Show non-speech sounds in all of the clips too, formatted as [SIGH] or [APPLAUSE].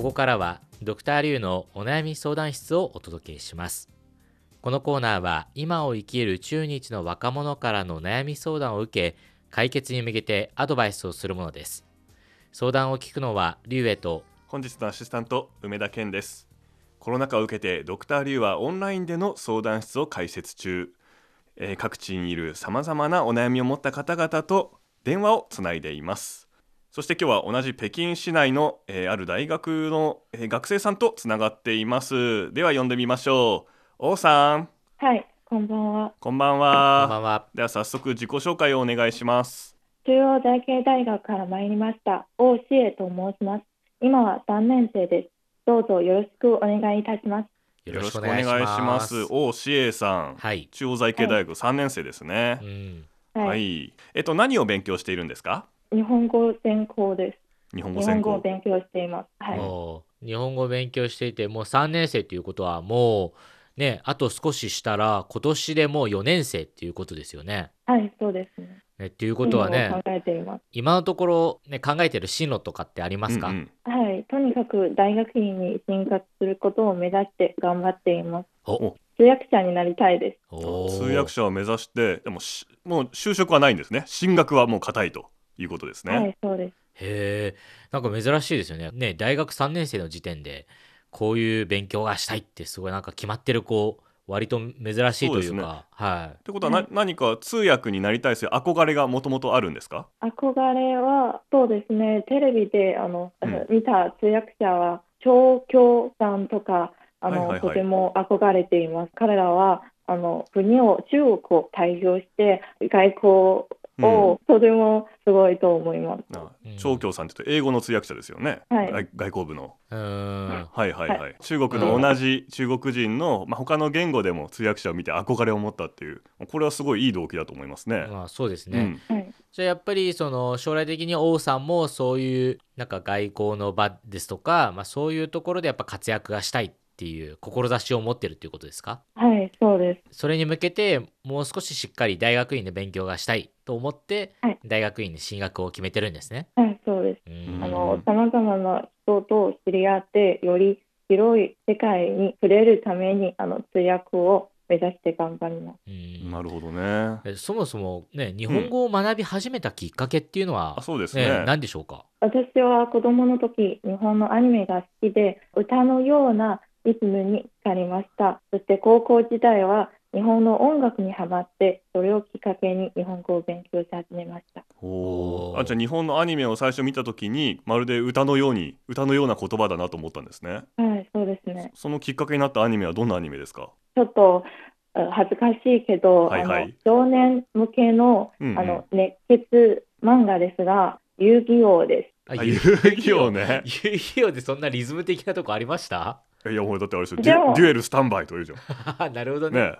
ここからはドクターリュウのお悩み相談室をお届けします。このコーナーは今を生きる中日の若者からの悩み相談を受け解決に向けてアドバイスをするものです。相談を聞くのはリュウエと。本日のアシスタント梅田健です。コロナ禍を受けてドクターリュウはオンラインでの相談室を開設中、えー各地にいるさまざまなお悩みを持った方々と電話をつないでいます。そして今日は同じ北京市内の、えーある大学の、えー学生さんとつながっています。では呼んでみましょう。王さん。はい、こんばんは。こんばんこんはばんは。では早速自己紹介をお願いします。中央財系大学から参りました。王志恵と申します。今は3年生です。どうぞよろしくお願いいたします。よよろしくお願いします。王志英さん、はい、中央財系大学3年生ですね。う、ん、はい、はい、えっと何を勉強しているんですか？日本語専攻です。日本語日専攻本語を勉強しています。はい。日本語を勉強していてもう3年生っていうことはもうねあと少ししたら今年でもう4年生っていうことですよね。はい、そうですね。ねっていうことはね今を考えています。今のところ、ね、考えてる進路とかってありますか、うんうんはい、とにかく大学院に進学することを目指して頑張っています。お通訳者になりたいです。通訳者を目指してでもしもう就職はないんですね進学はもう固いということですね、はい、そうです。へえ。なんか珍しいですよね。ね大学3年生の時点でこういう勉強がしたいってすごいなんか決まってる子割と珍しいというそうですかはい。ってことはな、何か通訳になりたいという憧れがもともとあるんですか？憧れはそうですね。テレビであの、うん。見た通訳者は張京さんとかあの、はいはいはい。とても憧れています。彼らはあの国を中国を代表して外交をとてもすごいと思います、長京さんって英語の通訳者ですよね、はい。外外交部の。うーん。はいはいはい、中国の同じ中国人の、まあ、他の言語でも通訳者を見て憧れを持ったっていうこれはすごいいい動機だと思いますね、まあそうですね。うん。はい。じゃあやっぱりその将来的に王さんもそういうなんか外交の場ですとか、まあ、そういうところでやっぱ活躍がしたい。っていう志を持ってるっていうことですか？はいそうです。それに向けてもう少ししっかり大学院で勉強がしたいと思って、はい。大学院に進学を決めてるんですね。はいそうです。うん。あのさまざまな人と知り合ってより広い世界に触れるためにあの通訳を目指して頑張ります。うん。なるほどね。えそもそもね日本語を学び始めたきっかけっていうのは、あそうですね何でしょうか？私は子供の時日本のアニメが好きで歌のようなリズムに惹かれました。そして高校時代は日本の音楽にハマってそれをきっかけに日本語を勉強し始めました。あじゃあ日本のアニメを最初見た時にまるで歌のように歌のような言葉だなと思ったんですね。はいそうですね。そのきっかけになったアニメはどんなアニメですか？ちょっとあ恥ずかしいけど、はいはい。あの少年向けの,、うんうん。あの熱血漫画ですが遊戯王ですああ遊戯王ね遊戯王でそんなリズム的なとこありました？いやもうだってあれですよデュデュエルスタンバイというじゃん [LAUGHS] なるほどね。ね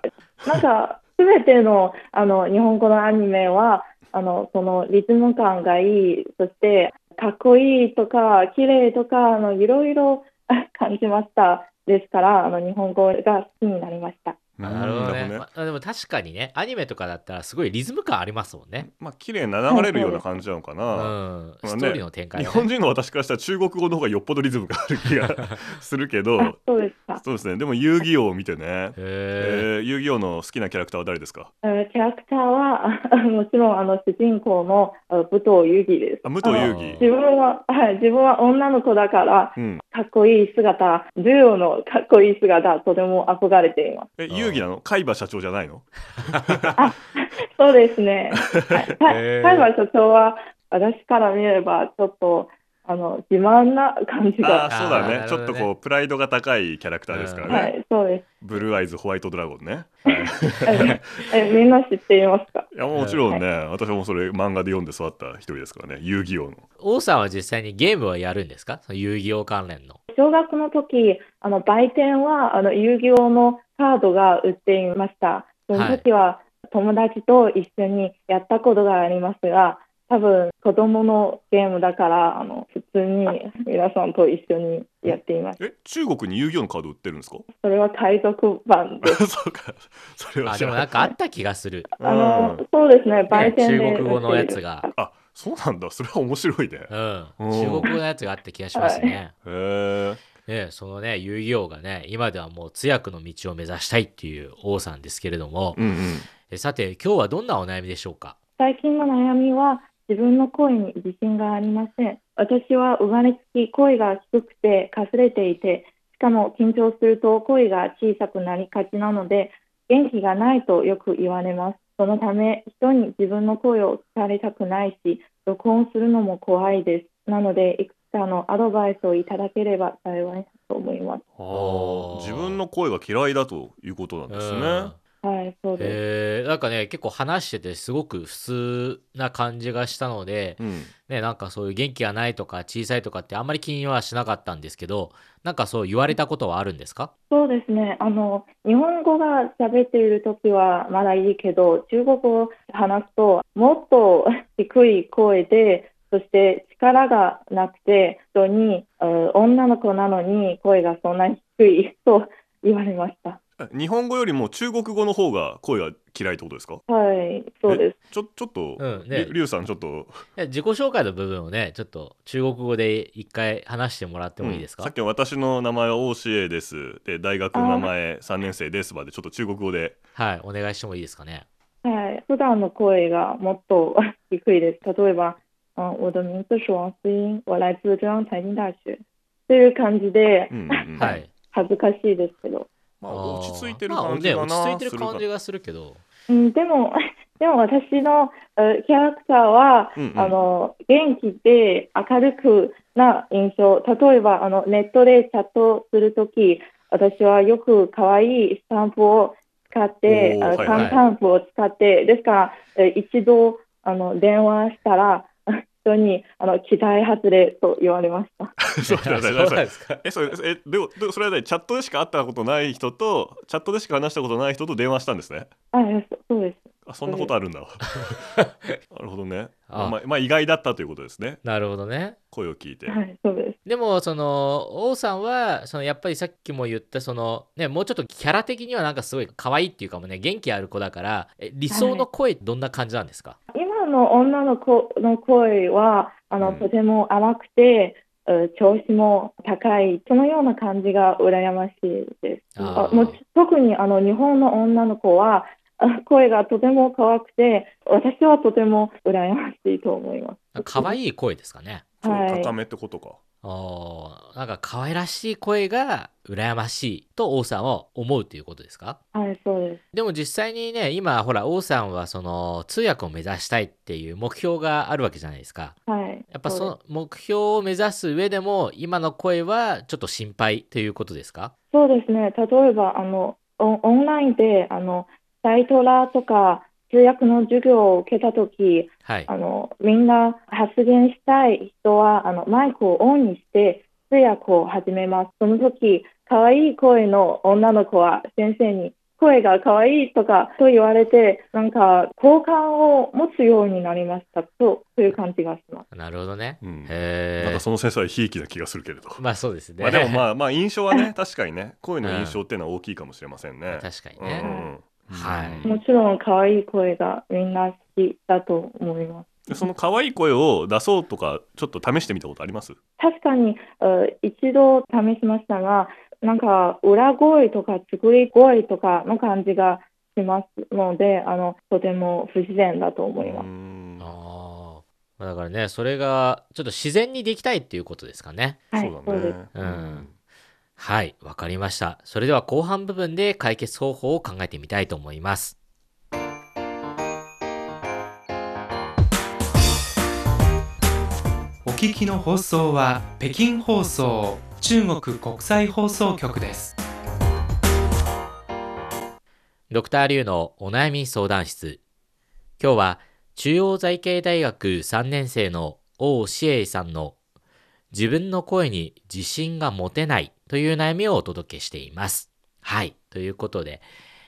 なんか、すべてのあの日本語のアニメは、あのそのリズム感がいい、そしてかっこいいとか、綺麗とか、あのいろいろあ感じました。ですから、あの日本語が好きになりました。あなるほどね。うんまあ、でも確かにね、アニメとかだったらすごいリズム感ありますもんね。まあ綺麗に流れるような感じなのかうな、ん。ストーリーの展開ね、本人の私からしたら中国語の方がよっぽどリズムがある気が [LAUGHS] するけどあそうですか。そうですねでも遊戯王を見てね、へえー遊戯王の好きなキャラクターは誰ですか？えーキャラクターは [LAUGHS] あもちろんあの主人公のあ武藤遊戯です。あ武藤遊あ戯自分は、はい、自分は女の子だから、うんかっこいい姿、銃のかっこいい姿、とても憧れています。え遊戯なの海馬社長じゃないの？そうですね。[LAUGHS] 海馬所長は私から見ればちょっとあの自慢な感じあが。あそうだねねちょっとこうプライドが高いキャラクターですからね、はい、そうです。ブルーアイズホワイトドラゴンね、はい、[LAUGHS] えみんな知っていますか？いやもちろんね、私もそれ漫画で読んで育った一人ですからね遊戯王の王さんは実際にゲームはやるんですか？その遊戯王関連の。小学の時、あの売店はあの遊戯王のカードが売っていました。その時は友達と一緒にやったことがありますが、多分子供のゲームだからあの普通に皆さんと一緒にやっています。え中国に遊戯王のカード売ってるんですか？それは海賊版です。[LAUGHS] そうか。それはあ、でもなんかあった気がする。あのそうですね、ね売店で、中国語のやつが。あそうなんだ。それは面白いね。うん、うん。中国語のやつがあった気がしますね。へえねそのね遊戯王がね今ではもう通訳の道を目指したいっていう王さんですけれども、うんうん。えさて今日はどんなお悩みでしょうか？最近の悩みは自分の声に自信がありません。私は生まれつき声が低くてかすれていて、しかも緊張すると声が小さくなりがちなので、元気がないとよく言われます。そのため、人に自分の声を聞かれたくないし、録音するのも怖いです。なので、いくつかのアドバイスをいただければ幸いだと思います。自分の声が嫌いだということなんですねうんはい、そうです。えーなんかね結構話しててすごく普通な感じがしたので、うんね、なんかそういう元気がないとか小さいとかってあんまり気にはしなかったんですけどなんかそう言われたことはあるんですか？そうですね。あの、日本語が喋っているときはまだいいけど、中国語を話すと、もっと [LAUGHS] 低い声で、そして力がなくて、人に、うん女の子なのに声がそんなに低いと言われました。日本語よりも中国語の方が声が嫌いってことですか？はい、そうです。ちょちょっと、うんね。りゅりゅうさんちょっと。自己紹介の部分をねちょっと中国語で一回話してもらってもいいですか、うんさっきの私の名前は大志英です。で大学の名前3年生ですまでちょっと中国語で。はいお願いしてもいいですかね？はい、普段の声がもっと低いです。例えば、嗯，我的名字是王思英，我来自中央财经大学。という感じでうんうんうん。はい。恥ずかしいですけど。まあー落ち着いてるまあ感じがな、ね、落ち着いてるするか感じがするけど。うん、でも、[LAUGHS] でも私のえキャラクターは、うんうん。あの元気で明るくな印象。例えばあのネットでチャットするとき、私はよく可愛いスタンプを使って、はいはい。スタンプを使って、ですからえ一度あの電話したら人にあの期待外れと言われました。[LAUGHS] そうだねそうなんですか？えそれえでもでもそれはねチャットでしか会ったことない人とチャットでしか話したことない人と電話したんですね？あ、そそうです。あそんなことあるんだ。[LAUGHS] なるほどね。あまあ、まあ意外だったということですね。なるほどね。声を聞いて、はい、そうです。でもその王さんはそのやっぱりさっきも言ったそのねもうちょっとキャラ的にはなんかすごい可愛いっていうかもね元気ある子だからえ理想の声どんな感じなんですか、今の女の子の声はあの、うん。とても甘くて、えー調子も高い、そのような感じが羨ましいです。あもう特にあの日本の女の子はあ声がとても可愛くて、私はとても羨ましいと思います。可愛い声ですかね。はい。高めってことか、あーなんか可愛らしい声が羨ましいと王さんは思うということですか？はい、そうです。でも実際にね今ほら王さんはその通訳を目指したいっていう目標があるわけじゃないですかはい。やっぱその目標を目指す上でも今の声はちょっと心配ということですか？そうですね。例えば、あの、オンオンラインで、あの、サイトラとか、通訳の授業を受けたとき、はい。あの、みんな発言したい人は、あの、マイクをオンにして、通訳を始めます。その時、可愛い声の女の子は先生に、声が可愛いとかと言われて、なんか、好感を持つようになりました。と、そういう感じがします。なるほどね、うん。へえなんかその先生はひいきな気がするけれど。まあそうですね。まあでもまあまあ [LAUGHS] 印象はね確かにね声の印象っていうのは大きいかもしれませんね、確かにね、うんはい。もちろん可愛い声がみんな好きだと思います。でその可愛い声を出そうとかちょっと試してみたことあります？確かに、えー一度試しましたが、なんか裏声とか作り声とかの感じがしますので、あのとても不自然だと思います。だからねそれがちょっと自然にできたいっていうことですかね。はいそうだね。うんはいわかりました。それでは後半部分で解決方法を考えてみたいと思います。お聞きの放送は北京放送中国国際放送局です。ドクターリュウのお悩み相談室。今日は中央財系大学3年生の王志英さんの自分の声に自信が持てないという悩みをお届けしていますはいということで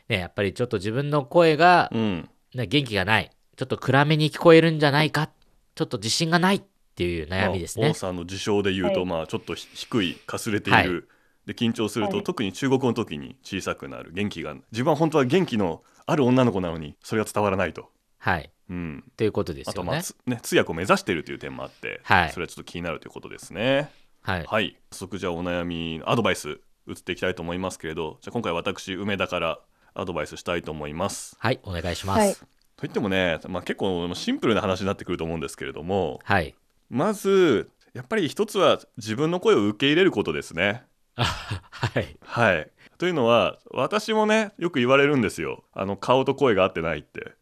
ねやっぱりちょっと自分の声がうんね、元気がない。ちょっと暗めに聞こえるんじゃないか。ちょっと自信がないっていう悩みですねまあ王。さんの事象で言うと、はいまあちょっとひ低いかすれている、はいで緊張すると、はい特に中国語の時に小さくなる元気が自分は本当は元気のある女の子なのにそれが伝わらないと、はい。うん、ということであとまあすよね。つね通訳を目指しているという点もあって、はいそれはちょっと気になるということですね。はい。はい、早速じゃあお悩みアドバイス移っていきたいと思いますけれどじゃあ今回私梅田からアドバイスしたいと思います。はい、お願いします。ははいい。といってもね、まあ、結構シンプルな話になってくると思うんですけれどもはい。まずやっぱり一つは自分の声を受け入れることですね。あはい。はいというのは私もねよく言われるんですよあの顔と声が合ってないって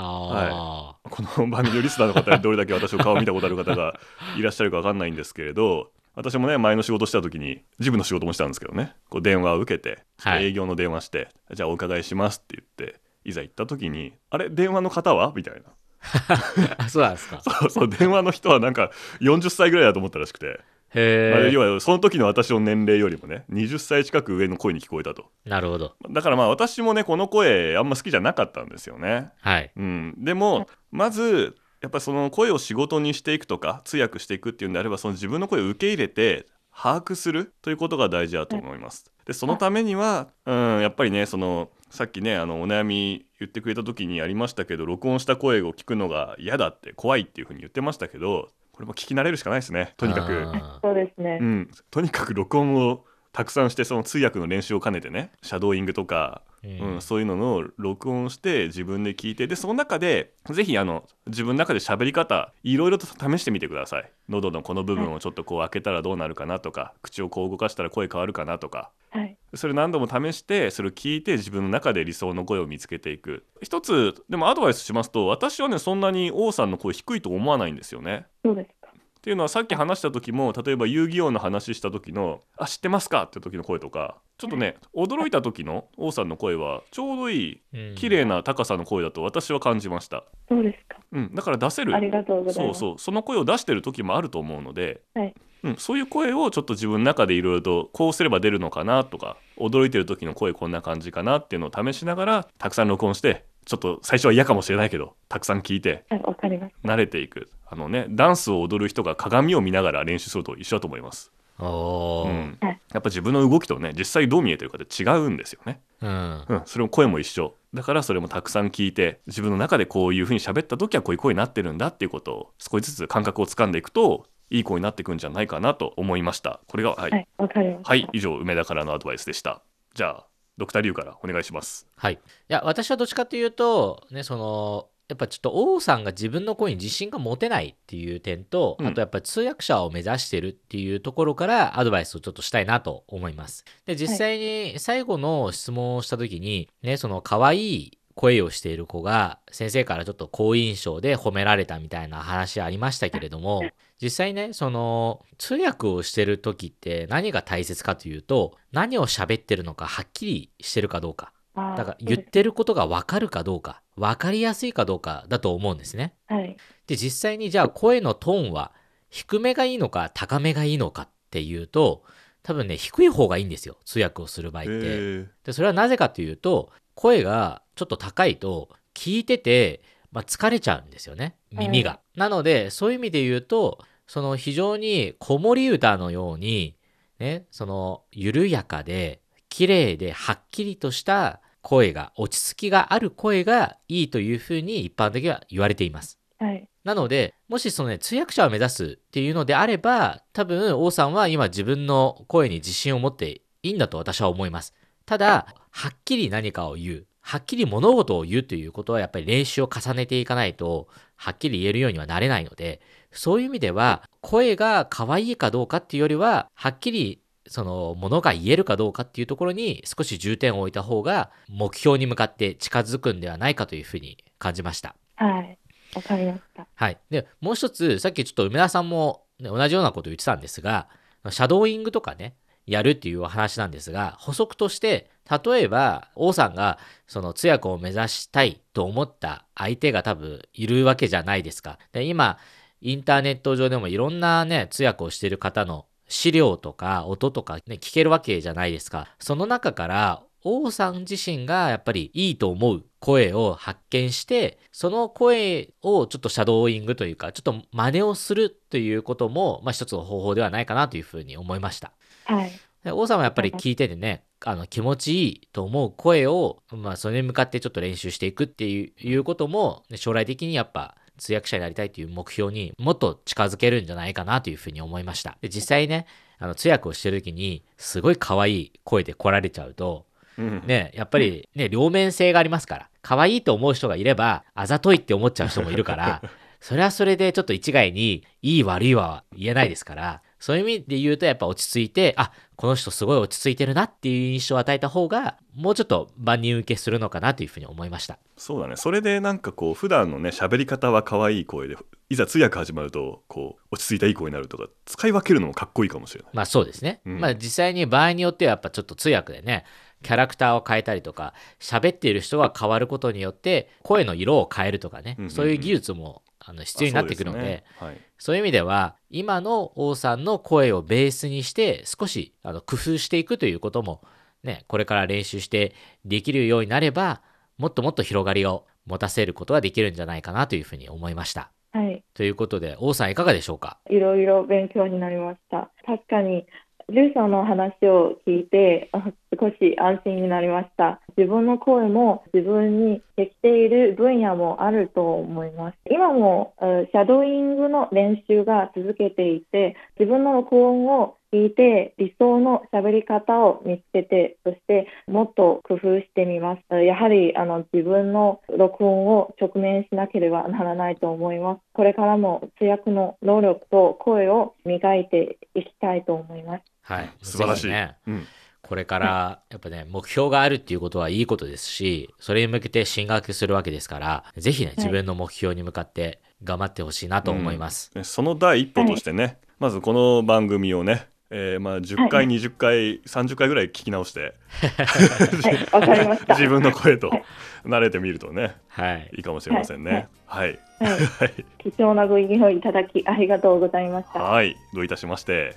あ [LAUGHS] この番組のリスナーの方にどれだけ私の顔を見たことある方がいらっしゃるか分かんないんですけれど私もね前の仕事した時に自分の仕事もしたんですけどね。こう電話を受けてはい。営業の電話して、じゃあお伺いしますって言っていざ行った時に「あれ電話の方は?」みたいな。[LAUGHS] そうなんですか。[LAUGHS] そうそう電話の人はなんか40歳ぐらいだと思ったらしくて、まあへ要はその時の私の年齢よりもね20歳近く上の声に聞こえたとえ。なるほど。だからまあ私もねこの声あんま好きじゃなかったんですよね。はい。うん、でもまずやっぱりその声を仕事にしていくとか通訳していくっていうんであればその自分の声を受け入れて把握するということが大事だと思います。でそのためには、うん、やっぱりねそのさっきねあのお悩み言ってくれた時にありましたけど録音した声を聞くのが嫌だって怖いっていうふうに言ってましたけどこれも聞き慣れるしかないですねとにかく。あそうですねう。ん、とにかく録音をたくさんしてその通訳の練習を兼ねてねシャドーイングとか、ーうんそういうのの録音して自分で聞いてでその中でぜひあの自分の中で喋り方いろいろと試してみてください。喉のこの部分をちょっとこう開けたらどうなるかなとか口をこう動かしたら声変わるかなとか。はい。それ何度も試してそれを聞いて自分の中で理想の声を見つけていく。一つでもアドバイスしますと私はねそんなに王さんの声低いと思わないんですよね。そうです。か。っていうのはさっき話した時も例えば遊戯王の話した時の「あ知ってますか?」って時の声とかちょっとね驚いた時の王さんの声はちょうどいいうん綺麗な高さの声だと私は感じました、そうですか。うん、だから出せるありがとうございそうます。そうその声を出してる時もあると思うので、はいうん、そういう声をちょっと自分の中でいろいろとこうすれば出るのかなとか驚いてる時の声こんな感じかなっていうのを試しながらたくさん録音してちょっと最初は嫌かもしれないけどたくさん聞いて。慣れていく。あのねダンスを踊る人が鏡を見ながら練習すると一緒だと思います、うん、はい。やっぱ自分の動きとね実際どう見えてるかって違うんですよね、うん。うん、それも声も一緒。だからそれもたくさん聞いて自分の中でこういう風に喋った時はこういう声になってるんだっていうことを少しずつ感覚をつかんでいくといい声になっていくんじゃないかなと思いました。これがはい、はい、わかりました。はい、以上梅田からのアドバイスでした。じゃあドクターリュウからお願いしますはい。いや、私はどっちかというと、ね、その、やっぱちょっと王さんが自分の声に自信が持てないっていう点と、うんあとやっぱり通訳者を目指してるっていうところからアドバイスをちょっとしたいなと思います。で、実際に最後の質問をした時に、ね、その可愛い声をしている子が先生からちょっと好印象で褒められたみたいな話ありましたけれども、実際ね、その通訳をしてる時って何が大切かというと、何を喋ってるのかはっきりしてるかどうか。だから言ってることが分かるかどうか、分かりやすいかどうかだと思うんですね。はい。で、実際にじゃあ声のトーンは低めがいいのか高めがいいのかっていうと、多分ね、低い方がいいんですよ。通訳をする場合って。えで、それはなぜかというと、声がちょっと高いと聞いてて、まあ、疲れちゃうんですよね。耳が。なので、そういう意味で言うと、その非常に子守歌のように、ね、その緩やかで、綺麗ではっきりとした声が、落ち着きがある声がいいというふうに一般的には言われています。はい。なので、もしそのね、通訳者を目指すっていうのであれば、多分、王さんは今自分の声に自信を持っていいんだと私は思います。ただ、はっきり何かを言う。はっきり物事を言うということはやっぱり練習を重ねていかないと、はっきり言えるようにはなれないので、そういう意味では、声が可愛いかどうかっていうよりは、はっきりそのものが言えるかどうかっていうところに少し重点を置いた方が目標に向かって近づくんではないかというふうに感じました。はい。わかりました。はい。で、もう一つ、さっきちょっと梅田さんも、ね、同じようなことを言ってたんですが、シャドーイングとかね、やるっていうお話なんですが、補足として、例えば、王さんが、その通訳を目指したいと思った相手が多分いるわけじゃないですか。で、今、インターネット上でもいろんなね、通訳をしている方の資料とか音とかね、聞けるわけじゃないですか。その中から、王さん自身がやっぱりいいと思う声を発見して、その声をちょっとシャドーイングというか、ちょっと真似をするということも、まあ一つの方法ではないかなというふうに思いました。はい。で王さんはやっぱり聞いててね、あの気持ちいいと思う声を、まあ、それに向かってちょっと練習していくっていういうことも、ね将来的にやっぱ通訳者になりたいという目標にもっと近づけるんじゃないかなというふうに思いました。で実際ね、あの通訳をしてる時にすごい可愛い声で来られちゃうと、うんね、やっぱりね、両面性がありますから、可愛いと思う人がいれば、あざといって思っちゃう人もいるから、[LAUGHS] それはそれでちょっと一概に、いい悪いは言えないですから、そういう意味で言うとやっぱ落ち着いて、あ、この人すごい落ち着いてるなっていう印象を与えた方が、もうちょっと万人受けするのかなというふうに思いました。そうだねそれでなんかこう普段のね喋り方は可愛い声でいざ通訳始まるとこう落ち着いたいい声になるとか使い分けるのもかっこいいかもしれないまあそうですね。うんまあ実際に場合によってはやっぱちょっと通訳でね、キャラクターを変えたりとか、喋っている人が変わることによって、声の色を変えるとかね、そういう技術もあの必要になってくるので、ねはいそういう意味では、今の王さんの声をベースにして、少しあの工夫していくということも、ね、これから練習してできるようになれば、もっともっと広がりを持たせることができるんじゃないかなというふうに思いました。はい。ということで、王さんいかがでしょうか？いろいろ勉強になりました。確かに、リュウさんの話を聞いて、少し安心になりました。自分の声も自分にできている分野もあると思います。今も、シャドーイングの練習が続けていて、自分の録音を聞いて理想の喋り方を見つけて、そしてもっと工夫してみます。えーやはりあの自分の録音を直面しなければならないと思います。これからも通訳の能力と声を磨いていきたいと思います。はい。素晴らしい、ね、うん、これからやっぱね目標があるっていうことはいいことですしそれに向けて進学するわけですからぜひね自分の目標に向かって頑張ってほしいなと思います、ねその第一歩としてね、まずこの番組をね、えーまあ、10回、はい。20回30回ぐらい聞き直して。はい、わかりました。[LAUGHS] 自分の声とはい。慣れてみるとねはい。いいかもしれませんね。はい、はい、はい、貴重なご意見をいただきありがとうございました。はい、どういたしまして。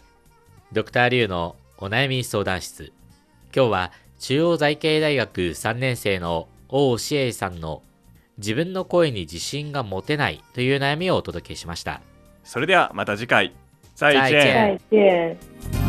ドクターリュウのお悩み相談室。今日は中央財系大学3年生の王志英さんの自分の声に自信が持てないという悩みをお届けしました。それではまた次回。再见。再见。